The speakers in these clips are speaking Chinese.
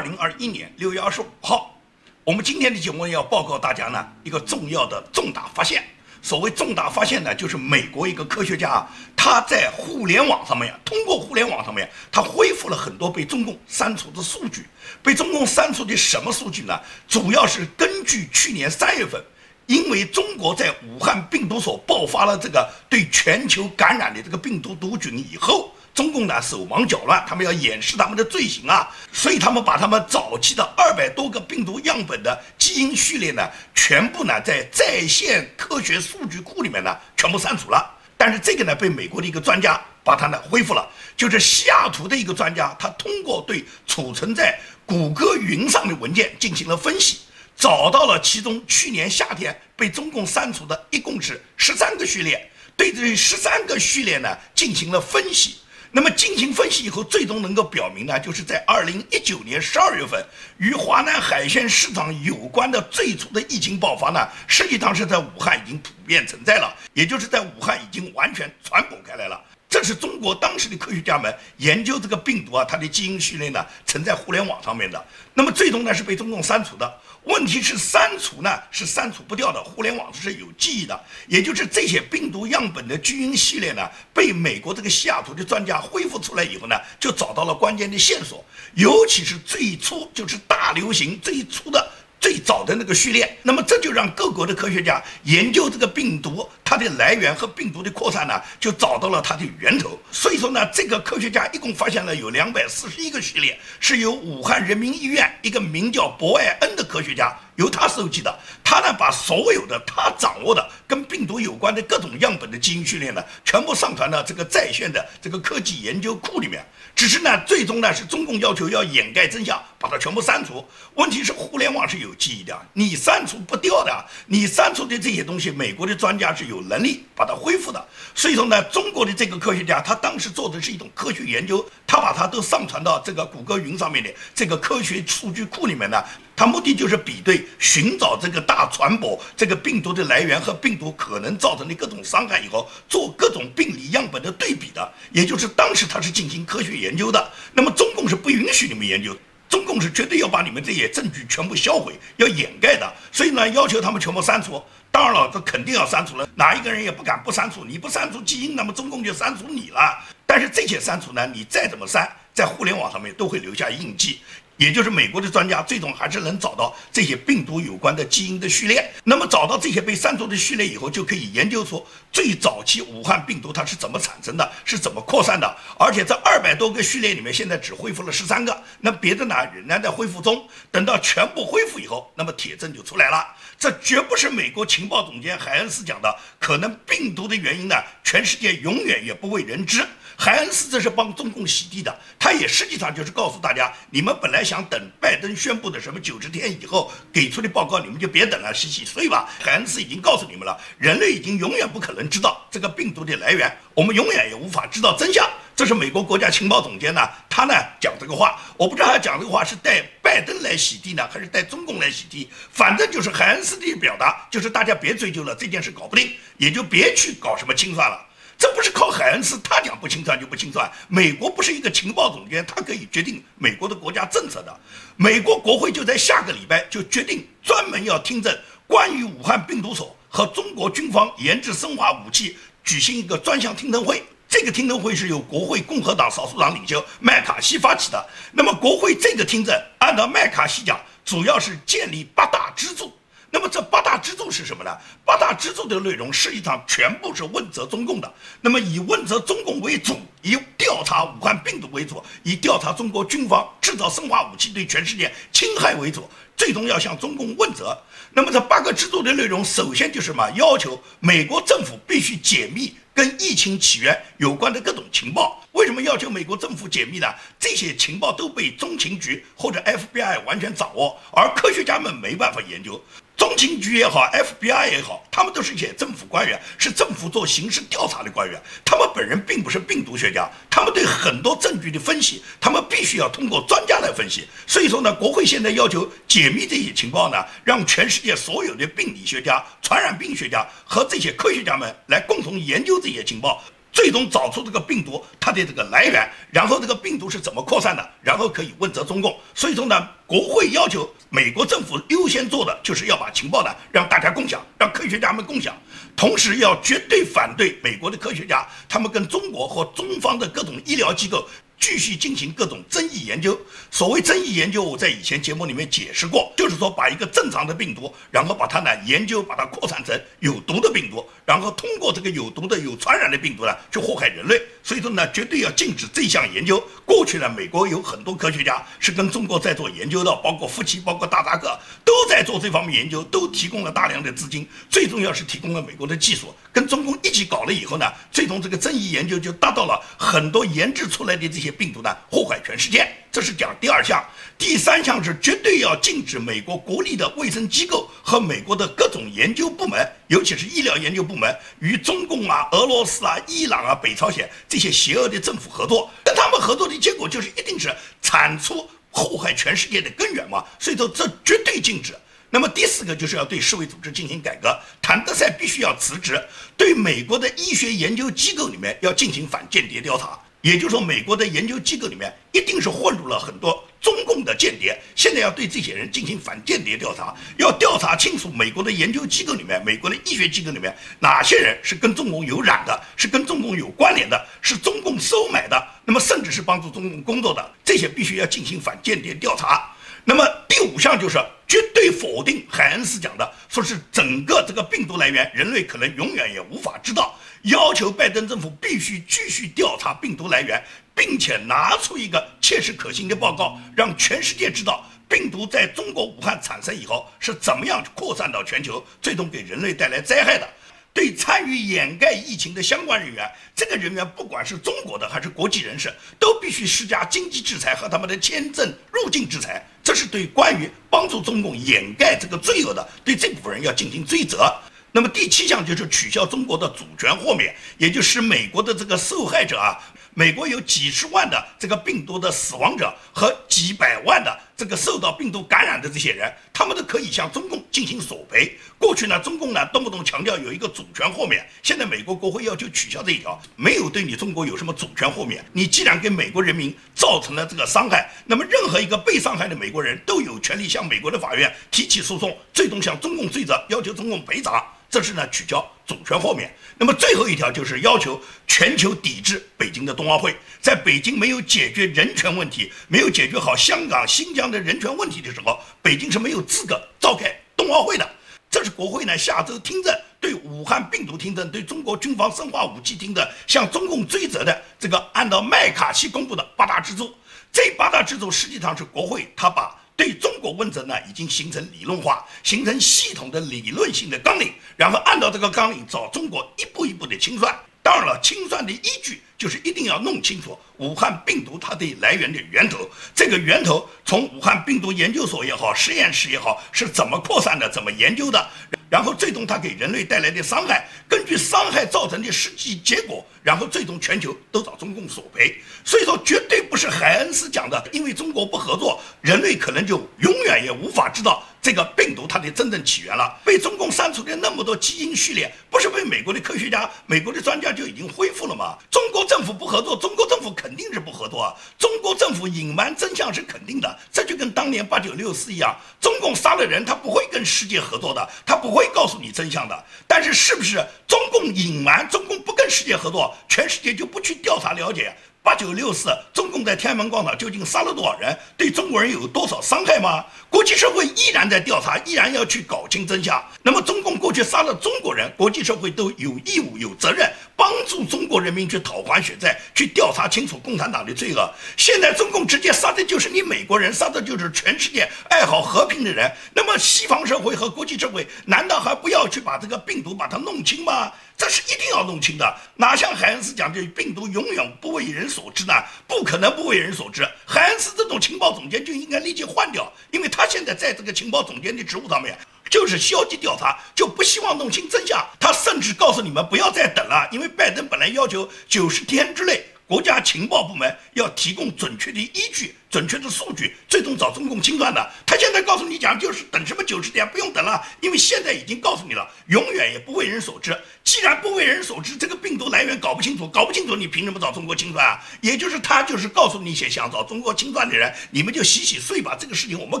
二零二一年六月二十五号，我们今天的节目要报告大家呢一个重要的重大发现。所谓重大发现呢，就是美国一个科学家啊，他在互联网上面，通过互联网上面，他恢复了很多被中共删除的数据。被中共删除的什么数据呢？主要是根据去年三月份，因为中国在武汉病毒所爆发了这个对全球感染的这个病毒毒菌以后。中共呢手忙脚乱，他们要掩饰他们的罪行啊，所以他们把他们早期的二百多个病毒样本的基因序列呢，全部呢在在线科学数据库里面呢全部删除了。但是这个呢被美国的一个专家把它呢恢复了，就是西雅图的一个专家，他通过对储存在谷歌云上的文件进行了分析，找到了其中去年夏天被中共删除的一共是十三个序列，对这十三个序列呢进行了分析。那么进行分析以后，最终能够表明呢，就是在二零一九年十二月份，与华南海鲜市场有关的最初的疫情爆发呢，实际上是在武汉已经普遍存在了，也就是在武汉已经完全传播开来了。这是中国当时的科学家们研究这个病毒啊，它的基因序列呢，存在互联网上面的。那么最终呢，是被中共删除的。问题是删除呢是删除不掉的，互联网是有记忆的，也就是这些病毒样本的基因系列呢，被美国这个西雅图的专家恢复出来以后呢，就找到了关键的线索，尤其是最初就是大流行最初的。最早的那个序列，那么这就让各国的科学家研究这个病毒它的来源和病毒的扩散呢，就找到了它的源头。所以说呢，这个科学家一共发现了有两百四十一个序列，是由武汉人民医院一个名叫博爱恩的科学家。由他收集的，他呢把所有的他掌握的跟病毒有关的各种样本的基因序列呢，全部上传到这个在线的这个科技研究库里面。只是呢，最终呢是中共要求要掩盖真相，把它全部删除。问题是互联网是有记忆的，你删除不掉的。你删除的这些东西，美国的专家是有能力把它恢复的。所以说呢，中国的这个科学家他当时做的是一种科学研究，他把它都上传到这个谷歌云上面的这个科学数据库里面呢。他目的就是比对、寻找这个大传播、这个病毒的来源和病毒可能造成的各种伤害，以后做各种病理样本的对比的。也就是当时他是进行科学研究的。那么中共是不允许你们研究，中共是绝对要把你们这些证据全部销毁、要掩盖的。所以呢，要求他们全部删除。当然了，这肯定要删除了，哪一个人也不敢不删除。你不删除基因，那么中共就删除你了。但是这些删除呢，你再怎么删，在互联网上面都会留下印记。也就是美国的专家最终还是能找到这些病毒有关的基因的序列。那么找到这些被删除的序列以后，就可以研究出最早期武汉病毒它是怎么产生的，是怎么扩散的。而且这二百多个序列里面，现在只恢复了十三个，那别的呢仍然在恢复中。等到全部恢复以后，那么铁证就出来了。这绝不是美国情报总监海恩斯讲的，可能病毒的原因呢，全世界永远也不为人知。海恩斯这是帮中共洗地的，他也实际上就是告诉大家，你们本来想等拜登宣布的什么九十天以后给出的报告，你们就别等了，洗洗睡吧。海恩斯已经告诉你们了，人类已经永远不可能知道这个病毒的来源，我们永远也无法知道真相。这是美国国家情报总监呢，他呢讲这个话，我不知道他讲这个话是带拜登来洗地呢，还是带中共来洗地。反正就是海恩斯的表达，就是大家别追究了，这件事搞不定，也就别去搞什么清算了。这不是靠海恩斯他讲不清算就不清算，美国不是一个情报总监，他可以决定美国的国家政策的。美国国会就在下个礼拜就决定专门要听证关于武汉病毒所和中国军方研制生化武器举行一个专项听证会。这个听证会是由国会共和党少数党领袖麦卡锡发起的。那么国会这个听证，按照麦卡锡讲，主要是建立八大支柱。那么这八大支柱是什么呢？八大支柱的内容实际上全部是问责中共的。那么以问责中共为主，以调查武汉病毒为主，以调查中国军方制造生化武器对全世界侵害为主，最终要向中共问责。那么这八个支柱的内容，首先就是什么？要求美国政府必须解密。跟疫情起源有关的各种情报，为什么要求美国政府解密呢？这些情报都被中情局或者 FBI 完全掌握，而科学家们没办法研究。中情局也好，FBI 也好，他们都是一些政府官员，是政府做刑事调查的官员。他们本人并不是病毒学家，他们对很多证据的分析，他们必须要通过专家来分析。所以说呢，国会现在要求解密这些情报呢，让全世界所有的病理学家、传染病学家和这些科学家们来共同研究这些情报。最终找出这个病毒它的这个来源，然后这个病毒是怎么扩散的，然后可以问责中共。所以说呢，国会要求美国政府优先做的就是要把情报呢让大家共享，让科学家们共享，同时要绝对反对美国的科学家他们跟中国和中方的各种医疗机构。继续进行各种争议研究。所谓争议研究，我在以前节目里面解释过，就是说把一个正常的病毒，然后把它呢研究，把它扩散成有毒的病毒，然后通过这个有毒的、有传染的病毒呢去祸害人类。所以说呢，绝对要禁止这项研究。过去呢，美国有很多科学家是跟中国在做研究的，包括夫妻，包括大扎克，都在做这方面研究，都提供了大量的资金。最重要是提供了美国的技术，跟中共一起搞了以后呢，最终这个争议研究就达到了很多研制出来的这些。病毒呢，祸害全世界，这是讲第二项。第三项是绝对要禁止美国国立的卫生机构和美国的各种研究部门，尤其是医疗研究部门，与中共啊、俄罗斯啊、伊朗啊、北朝鲜这些邪恶的政府合作。跟他们合作的结果就是一定是铲除祸害全世界的根源嘛。所以说这绝对禁止。那么第四个就是要对世卫组织进行改革，谭德赛必须要辞职，对美国的医学研究机构里面要进行反间谍调查。也就是说，美国的研究机构里面一定是混入了很多中共的间谍。现在要对这些人进行反间谍调查，要调查清楚美国的研究机构里面、美国的医学机构里面哪些人是跟中共有染的，是跟中共有关联的，是中共收买的，那么甚至是帮助中共工作的，这些必须要进行反间谍调查。那么第五项就是绝对否定海恩斯讲的，说是整个这个病毒来源，人类可能永远也无法知道。要求拜登政府必须继续调查病毒来源，并且拿出一个切实可行的报告，让全世界知道病毒在中国武汉产生以后是怎么样扩散到全球，最终给人类带来灾害的。对参与掩盖疫情的相关人员，这个人员不管是中国的还是国际人士，都必须施加经济制裁和他们的签证入境制裁。这是对关于帮助中共掩盖这个罪恶的，对这部分人要进行追责。那么第七项就是取消中国的主权豁免，也就使美国的这个受害者啊，美国有几十万的这个病毒的死亡者和几百万的这个受到病毒感染的这些人，他们都可以向中共进行索赔。过去呢，中共呢动不动强调有一个主权豁免，现在美国国会要求取消这一条，没有对你中国有什么主权豁免。你既然给美国人民造成了这个伤害，那么任何一个被伤害的美国人都有权利向美国的法院提起诉讼，最终向中共追责，要求中共赔偿。这是呢取消主权豁免，那么最后一条就是要求全球抵制北京的冬奥会。在北京没有解决人权问题，没有解决好香港、新疆的人权问题的时候，北京是没有资格召开冬奥会的。这是国会呢下周听证对武汉病毒听证，对中国军方生化武器听证，向中共追责的这个按照麦卡锡公布的八大支柱。这八大支柱实际上是国会他把。对中国问责呢，已经形成理论化，形成系统的理论性的纲领，然后按照这个纲领找中国一步一步的清算。当然了，清算的依据就是一定要弄清楚武汉病毒它的来源的源头，这个源头从武汉病毒研究所也好，实验室也好，是怎么扩散的，怎么研究的。然后最终它给人类带来的伤害，根据伤害造成的实际结果，然后最终全球都找中共索赔。所以说，绝对不是海恩斯讲的，因为中国不合作，人类可能就永远也无法知道这个病毒它的真正起源了。被中共删除的那么多基因序列，不是被美国的科学家、美国的专家就已经恢复了吗？中国政府不合作，中国政府肯定是不合作啊！中国政府隐瞒真相是肯定的，这就跟当年八九六四一样，中共杀了人，他不会跟世界合作的，他不会。告诉你真相的，但是是不是中共隐瞒，中共不跟世界合作，全世界就不去调查了解？八九六四，中共在天安门广场究竟杀了多少人？对中国人有多少伤害吗？国际社会依然在调查，依然要去搞清真相。那么，中共过去杀了中国人，国际社会都有义务、有责任帮助中国人民去讨还血债，去调查清楚共产党的罪恶。现在中共直接杀的就是你美国人，杀的就是全世界爱好和平的人。那么，西方社会和国际社会难道还不要去把这个病毒把它弄清吗？这是一定要弄清的，哪像海恩斯讲的病毒永远不为人所知呢？不可能不为人所知。海恩斯这种情报总监就应该立即换掉，因为他现在在这个情报总监的职务上面就是消极调查，就不希望弄清真相。他甚至告诉你们不要再等了，因为拜登本来要求九十天之内。国家情报部门要提供准确的依据、准确的数据，最终找中共清算的。他现在告诉你讲，就是等什么九十天不用等了，因为现在已经告诉你了，永远也不为人所知。既然不为人所知，这个病毒来源搞不清楚，搞不清楚，你凭什么找中国清算啊？也就是他就是告诉那些想找中国清算的人，你们就洗洗睡吧，这个事情我们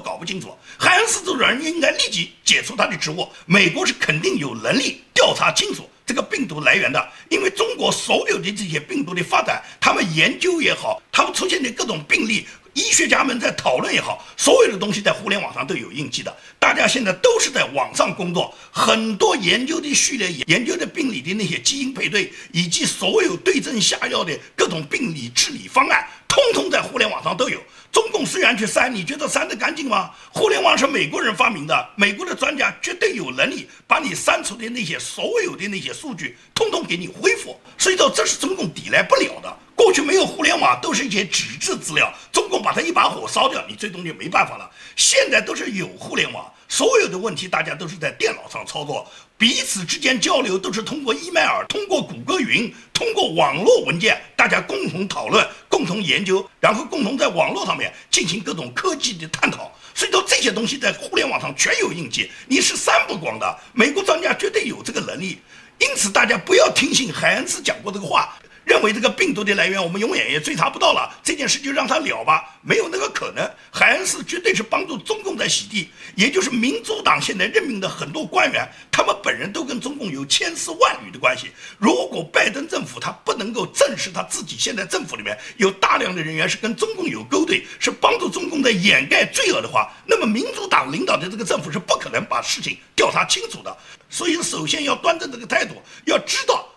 搞不清楚。海恩斯这种人应该立即解除他的职务。美国是肯定有能力调查清楚。这个病毒来源的，因为中国所有的这些病毒的发展，他们研究也好，他们出现的各种病例，医学家们在讨论也好，所有的东西在互联网上都有印记的。大家现在都是在网上工作，很多研究的序列、研究的病理的那些基因配对，以及所有对症下药的各种病理治理方案，通通在互联网上都有。中共虽然去删，你觉得删得干净吗？互联网是美国人发明的，美国的专家绝对有能力把你删除的那些所有的那些数据，通通给你恢复。所以说，这是中共抵赖不了的。过去没有互联网，都是一些纸质资料，中共把它一把火烧掉，你最终就没办法了。现在都是有互联网，所有的问题大家都是在电脑上操作，彼此之间交流都是通过 email，通过谷歌云，通过网络文件，大家共同讨论。共同研究，然后共同在网络上面进行各种科技的探讨，所以说这些东西在互联网上全有印记，你是删不光的。美国专家绝对有这个能力，因此大家不要听信海恩斯讲过这个话。认为这个病毒的来源我们永远也追查不到了，这件事就让他了吧，没有那个可能。海恩斯绝对是帮助中共在洗地，也就是民主党现在任命的很多官员，他们本人都跟中共有千丝万缕的关系。如果拜登政府他不能够证实他自己现在政府里面有大量的人员是跟中共有勾兑，是帮助中共在掩盖罪恶的话，那么民主党领导的这个政府是不可能把事情调查清楚的。所以首先要端正这个态度，要知道。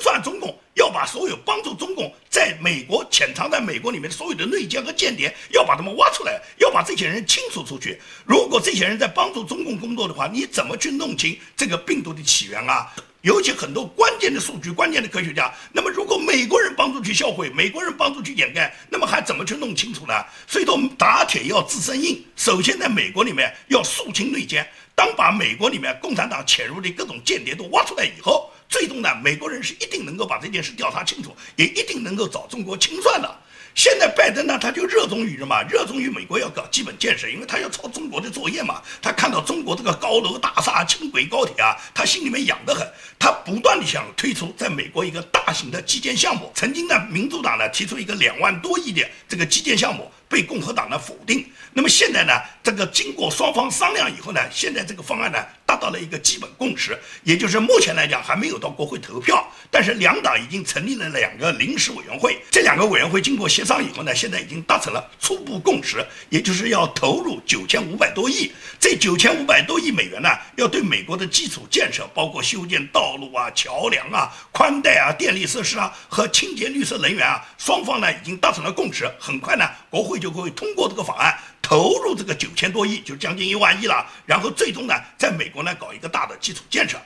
算中共，要把所有帮助中共在美国潜藏在美国里面的所有的内奸和间谍，要把他们挖出来，要把这些人清除出去。如果这些人在帮助中共工作的话，你怎么去弄清这个病毒的起源啊？尤其很多关键的数据、关键的科学家，那么如果美国人帮助去销毁，美国人帮助去掩盖，那么还怎么去弄清楚呢？所以说，打铁要自身硬，首先在美国里面要肃清内奸。当把美国里面共产党潜入的各种间谍都挖出来以后。最终呢，美国人是一定能够把这件事调查清楚，也一定能够找中国清算的。现在拜登呢，他就热衷于什么？热衷于美国要搞基本建设，因为他要抄中国的作业嘛。他看到中国这个高楼大厦、轻轨高铁啊，他心里面痒得很。他不断的想推出在美国一个大型的基建项目。曾经呢，民主党呢提出一个两万多亿的这个基建项目，被共和党呢否定。那么现在呢，这个经过双方商量以后呢，现在这个方案呢达到了一个基本共识，也就是目前来讲还没有到国会投票，但是两党已经成立了两个临时委员会，这两个委员会经过协商以后呢，现在已经达成了初步共识，也就是要投入九千五百多亿，这九千五百多亿美元呢，要对美国的基础建设，包括修建道路啊、桥梁啊、宽带啊、电力设施啊和清洁绿色能源啊，双方呢已经达成了共识，很快呢，国会就会通过这个法案。投入这个九千多亿，就将近一万亿了。然后最终呢，在美国呢搞一个大的基础建设。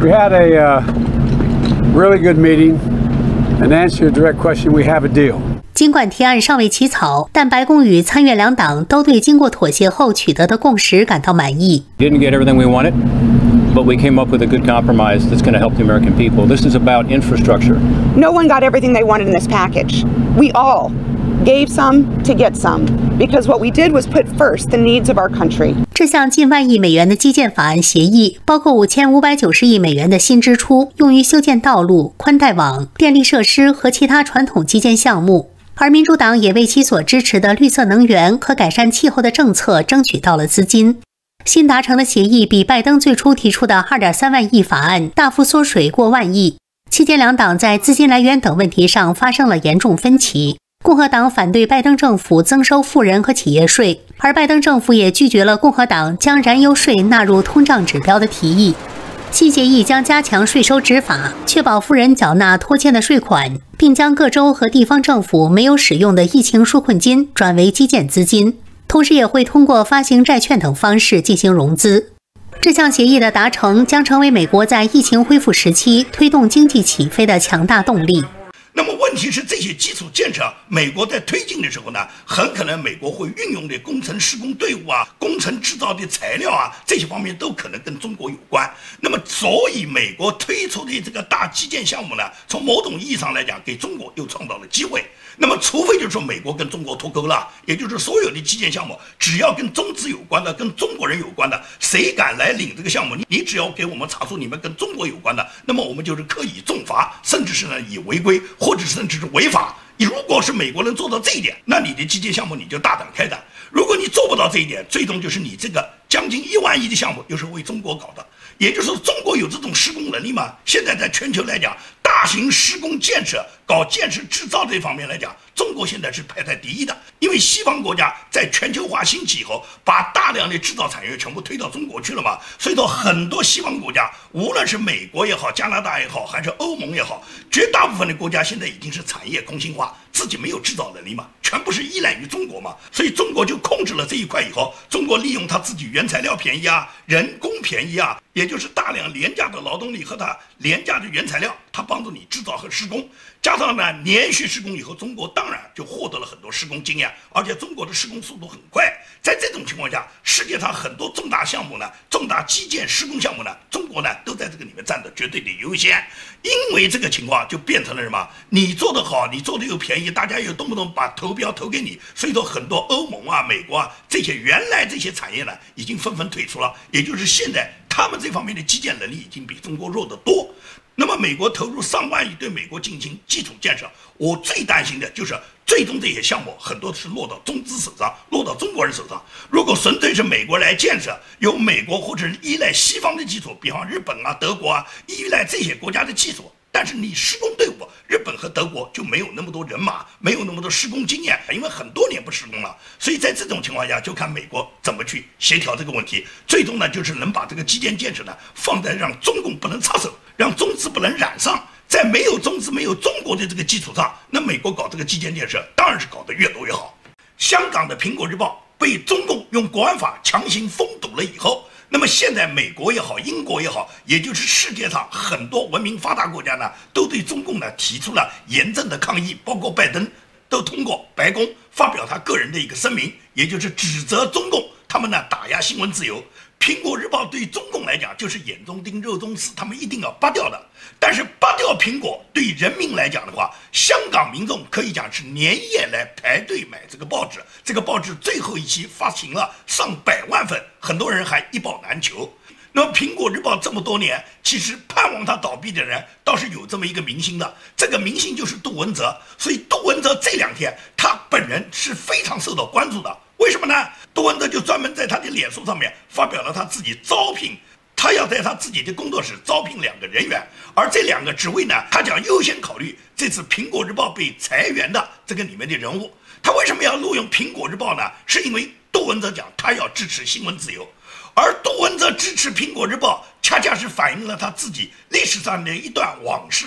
We had a really good meeting. And answer your direct question, we have a deal. 尽管提案尚未起草，但白宫与参院两党都对经过妥协后取得的共识感到满意。Didn't get everything we wanted, but we came up with a good compromise that's going to help the American people. This is about infrastructure. No one got everything they wanted in this package. We all gave some to get some because what we did was put first the needs of our country. 这项近万亿美元的基建法案协议，包括五千五百九十亿美元的新支出，用于修建道路、宽带网、电力设施和其他传统基建项目。而民主党也为其所支持的绿色能源和改善气候的政策争取到了资金。新达成的协议比拜登最初提出的二点三万亿法案大幅缩水过万亿。期间，两党在资金来源等问题上发生了严重分歧。共和党反对拜登政府增收富人和企业税，而拜登政府也拒绝了共和党将燃油税纳入通胀指标的提议。新协议将加强税收执法，确保富人缴纳拖欠的税款，并将各州和地方政府没有使用的疫情纾困金转为基建资金，同时也会通过发行债券等方式进行融资。这项协议的达成将成为美国在疫情恢复时期推动经济起飞的强大动力。问题是，这些基础建设，美国在推进的时候呢，很可能美国会运用的工程施工队伍啊、工程制造的材料啊，这些方面都可能跟中国有关。那么，所以美国推出的这个大基建项目呢，从某种意义上来讲，给中国又创造了机会。那么，除非就是说美国跟中国脱钩了，也就是所有的基建项目，只要跟中资有关的、跟中国人有关的，谁敢来领这个项目，你你只要给我们查出你们跟中国有关的，那么我们就是可以重罚，甚至是呢以违规或者是甚至是违法。你如果是美国能做到这一点，那你的基建项目你就大胆开展；如果你做不到这一点，最终就是你这个将近一万亿的项目又是为中国搞的。也就是说，中国有这种施工能力吗？现在在全球来讲，大型施工建设、搞建设制造这方面来讲，中国现在是排在第一的。因为西方国家在全球化兴起以后，把大量的制造产业全部推到中国去了嘛，所以说很多西方国家，无论是美国也好、加拿大也好，还是欧盟也好，绝大部分的国家现在已经是产业空心化，自己没有制造能力嘛，全部是依赖于中国嘛。所以中国就控制了这一块以后，中国利用他自己原材料便宜啊，人工便宜啊。也就是大量廉价的劳动力和他廉价的原材料，他帮助你制造和施工，加上呢连续施工以后，中国当然就获得了很多施工经验，而且中国的施工速度很快。在这种情况下，世界上很多重大项目呢，重大基建施工项目呢，中国呢都在这个里面占着绝对的优先。因为这个情况就变成了什么？你做得好，你做的又便宜，大家又动不动把投标投给你，所以说很多欧盟啊、美国啊这些原来这些产业呢，已经纷纷退出了，也就是现在。他们这方面的基建能力已经比中国弱得多。那么，美国投入上万亿对美国进行基础建设，我最担心的就是最终这些项目很多是落到中资手上，落到中国人手上。如果纯粹是美国来建设，由美国或者依赖西方的基础，比方日本啊、德国啊，依赖这些国家的技术。但是你施工队伍，日本和德国就没有那么多人马，没有那么多施工经验，因为很多年不施工了。所以在这种情况下，就看美国怎么去协调这个问题。最终呢，就是能把这个基建建设呢放在让中共不能插手，让中资不能染上。在没有中资、没有中国的这个基础上，那美国搞这个基建建设当然是搞得越多越好。香港的《苹果日报》被中共用国安法强行封堵了以后。那么现在，美国也好，英国也好，也就是世界上很多文明发达国家呢，都对中共呢提出了严正的抗议，包括拜登都通过白宫发表他个人的一个声明，也就是指责中共他们呢打压新闻自由。苹果日报对中共来讲就是眼中钉、肉中刺，他们一定要扒掉的。但是扒掉苹果对人民来讲的话，香港民众可以讲是连夜来排队买这个报纸。这个报纸最后一期发行了上百万份，很多人还一报难求。那么苹果日报这么多年，其实盼望它倒闭的人倒是有这么一个明星的，这个明星就是杜文泽。所以杜文泽这两天他本人是非常受到关注的。为什么呢？杜文泽就专门在他的脸书上面发表了他自己招聘，他要在他自己的工作室招聘两个人员，而这两个职位呢，他将优先考虑这次苹果日报被裁员的这个里面的人物。他为什么要录用苹果日报呢？是因为杜文泽讲他要支持新闻自由，而杜文泽支持苹果日报，恰恰是反映了他自己历史上的一段往事。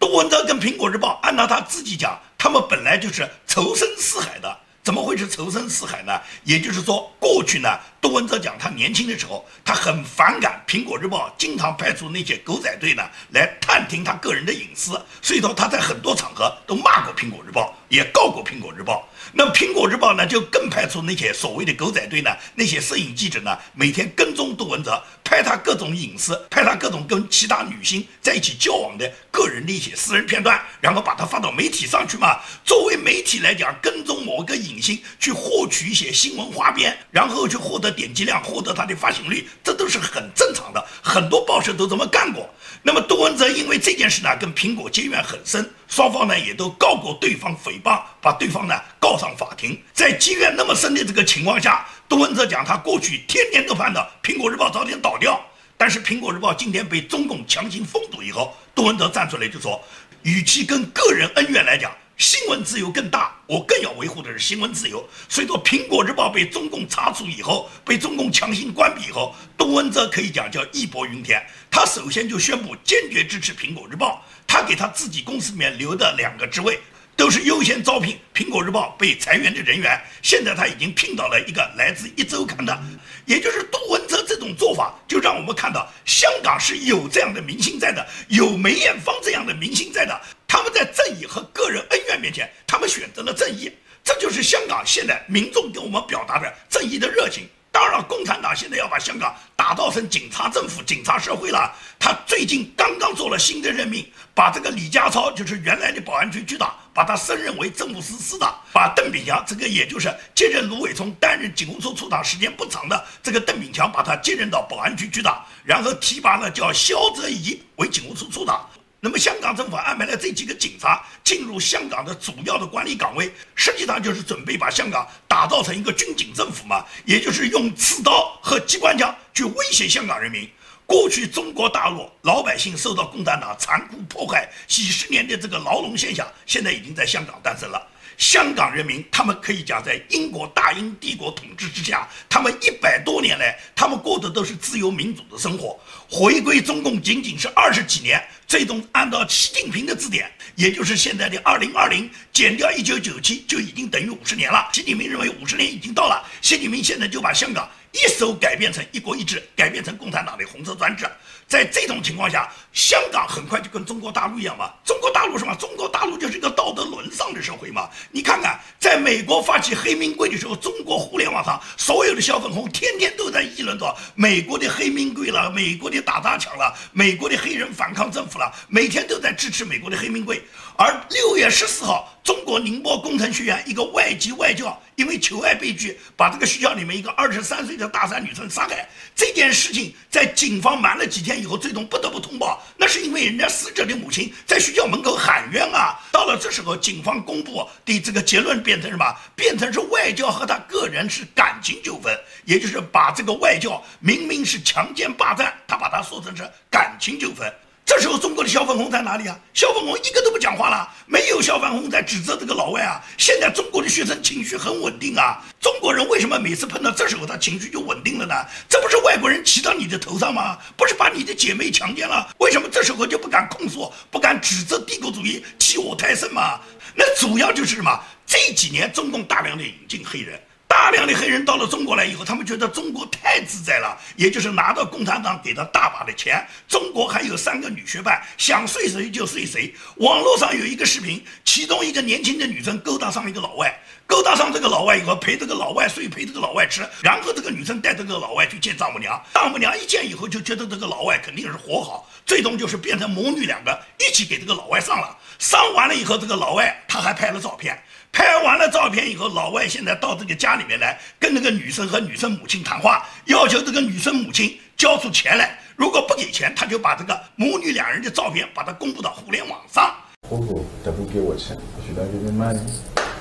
杜文泽跟苹果日报，按照他自己讲，他们本来就是仇深似海的。怎么会是仇深似海呢？也就是说，过去呢，杜文泽讲他年轻的时候，他很反感《苹果日报》经常派出那些狗仔队呢来探听他个人的隐私，所以说他在很多场合都骂过《苹果日报》，也告过《苹果日报》。那《苹果日报》呢，就更派出那些所谓的狗仔队呢，那些摄影记者呢，每天跟踪杜文泽，拍他各种隐私，拍他各种跟其他女星在一起交往的个人的一些私人片段，然后把它发到媒体上去嘛。作为媒体来讲，跟踪某个影星去获取一些新闻花边，然后去获得点击量，获得它的发行率，这都是很正常的。很多报社都这么干过。那么杜文泽因为这件事呢，跟苹果结怨很深，双方呢也都告过对方诽谤，把对方呢告上法庭。在积怨那么深的这个情况下，杜文泽讲他过去天天都盼着苹果日报早点倒掉，但是苹果日报今天被中共强行封堵以后，杜文泽站出来就说，与其跟个人恩怨来讲。新闻自由更大，我更要维护的是新闻自由。随着，《苹果日报》被中共查处以后，被中共强行关闭以后，杜文泽可以讲叫义薄云天。他首先就宣布坚决支持《苹果日报》，他给他自己公司里面留的两个职位，都是优先招聘《苹果日报》被裁员的人员。现在他已经聘到了一个来自《一周刊》的，也就是杜文泽这种做法，就让我们看到香港是有这样的明星在的，有梅艳芳这样的明星在的。他们在正义和个人恩怨面前，他们选择了正义。这就是香港现在民众给我们表达的正义的热情。当然，共产党现在要把香港打造成警察政府、警察社会了。他最近刚刚做了新的任命，把这个李家超，就是原来的保安局局长，把他升任为政务司司长，把邓炳强，这个也就是接任卢伟聪担任警务处处长时间不长的这个邓炳强，把他接任到保安局局长，然后提拔了叫肖泽怡为警务处处长。那么，香港政府安排了这几个警察进入香港的主要的管理岗位，实际上就是准备把香港打造成一个军警政府嘛，也就是用刺刀和机关枪去威胁香港人民。过去中国大陆老百姓受到共产党残酷迫害几十年的这个牢笼现象，现在已经在香港诞生了。香港人民，他们可以讲，在英国大英帝国统治之下，他们一百多年来，他们过的都是自由民主的生活。回归中共仅仅是二十几年，最终按照习近平的字典，也就是现在的二零二零减掉一九九七，就已经等于五十年了。习近平认为五十年已经到了，习近平现在就把香港。一手改变成一国一制，改变成共产党的红色专制，在这种情况下，香港很快就跟中国大陆一样嘛。中国大陆什么？中国大陆就是一个道德沦丧的社会嘛。你看看，在美国发起黑名贵的时候，中国互联网上所有的小粉红天天都在议论着美国的黑名贵了，美国的打砸抢了，美国的黑人反抗政府了，每天都在支持美国的黑名贵。而六月十四号，中国宁波工程学院一个外籍外教因为求爱被拒，把这个学校里面一个二十三岁的大三女生杀害。这件事情在警方瞒了几天以后，最终不得不通报。那是因为人家死者的母亲在学校门口喊冤啊。到了这时候，警方公布的这个结论变成什么？变成是外教和他个人是感情纠纷，也就是把这个外教明明是强奸霸占，他把它说成是感情纠纷。这时候中国的小粉红在哪里啊？小粉红一个都不讲话了，没有小粉红在指责这个老外啊。现在中国的学生情绪很稳定啊。中国人为什么每次碰到这时候他情绪就稳定了呢？这不是外国人骑到你的头上吗？不是把你的姐妹强奸了？为什么这时候就不敢控诉、不敢指责帝国主义欺我太甚吗？那主要就是什么？这几年中共大量的引进黑人。大量的黑人到了中国来以后，他们觉得中国太自在了，也就是拿到共产党给的大把的钱。中国还有三个女学霸，想睡谁就睡谁。网络上有一个视频，其中一个年轻的女生勾搭上一个老外，勾搭上这个老外以后，陪这个老外睡，陪这个老外吃，然后这个女生带这个老外去见丈母娘，丈母娘一见以后就觉得这个老外肯定是活好，最终就是变成母女两个一起给这个老外上了。上完了以后，这个老外他还拍了照片。拍完了照片以后，老外现在到这个家里面来，跟那个女生和女生母亲谈话，要求这个女生母亲交出钱来。如果不给钱，他就把这个母女两人的照片把它公布到互联网上。他不给我钱，我需要给点 money，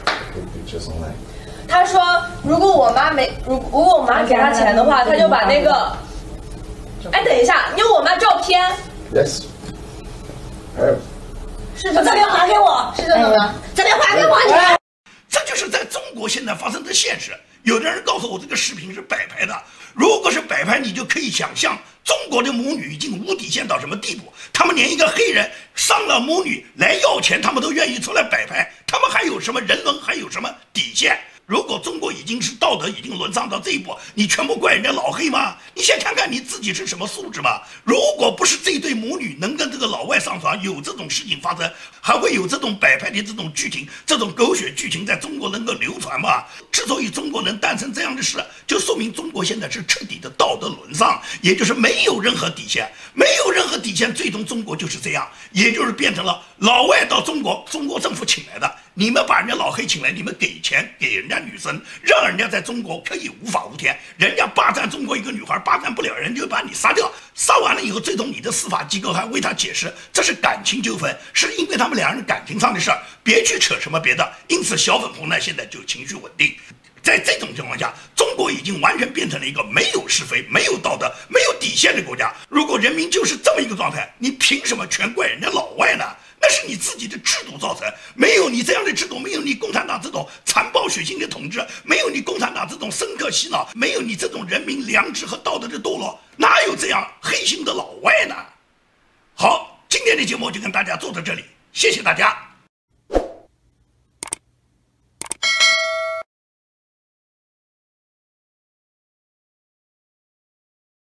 可以接上来。他说，如果我妈没，如如果我妈给他钱的话，他就把那个，哎，等一下，你有我妈照片？Yes。还有。是这边还给我，是这个吗？这边还给我，你。这就是在中国现在发生的现实。有的人告诉我这个视频是摆拍的，如果是摆拍，你就可以想象中国的母女已经无底线到什么地步。他们连一个黑人伤了母女来要钱，他们都愿意出来摆拍，他们还有什么人伦，还有什么底线？如果中国已经是道德已经沦丧到这一步，你全部怪人家老黑吗？你先看看你自己是什么素质嘛！如果不是这对母女能跟这个老外上床，有这种事情发生，还会有这种摆拍的这种剧情，这种狗血剧情在中国能够流传吗？之所以中国能诞生这样的事，就说明中国现在是彻底的道德沦丧，也就是没有任何底线，没有任何底线，最终中国就是这样，也就是变成了老外到中国，中国政府请来的。你们把人家老黑请来，你们给钱给人家女生，让人家在中国可以无法无天。人家霸占中国一个女孩，霸占不了，人就把你杀掉。杀完了以后，最终你的司法机构还为他解释，这是感情纠纷，是因为他们两人感情上的事儿，别去扯什么别的。因此，小粉红呢现在就情绪稳定。在这种情况下，中国已经完全变成了一个没有是非、没有道德、没有底线的国家。如果人民就是这么一个状态，你凭什么全怪人家老外呢？那是你自己的制度造成，没有你这样的制度，没有你共产党这种残暴血腥的统治，没有你共产党这种深刻洗脑，没有你这种人民良知和道德的堕落，哪有这样黑心的老外呢？好，今天的节目就跟大家做到这里，谢谢大家。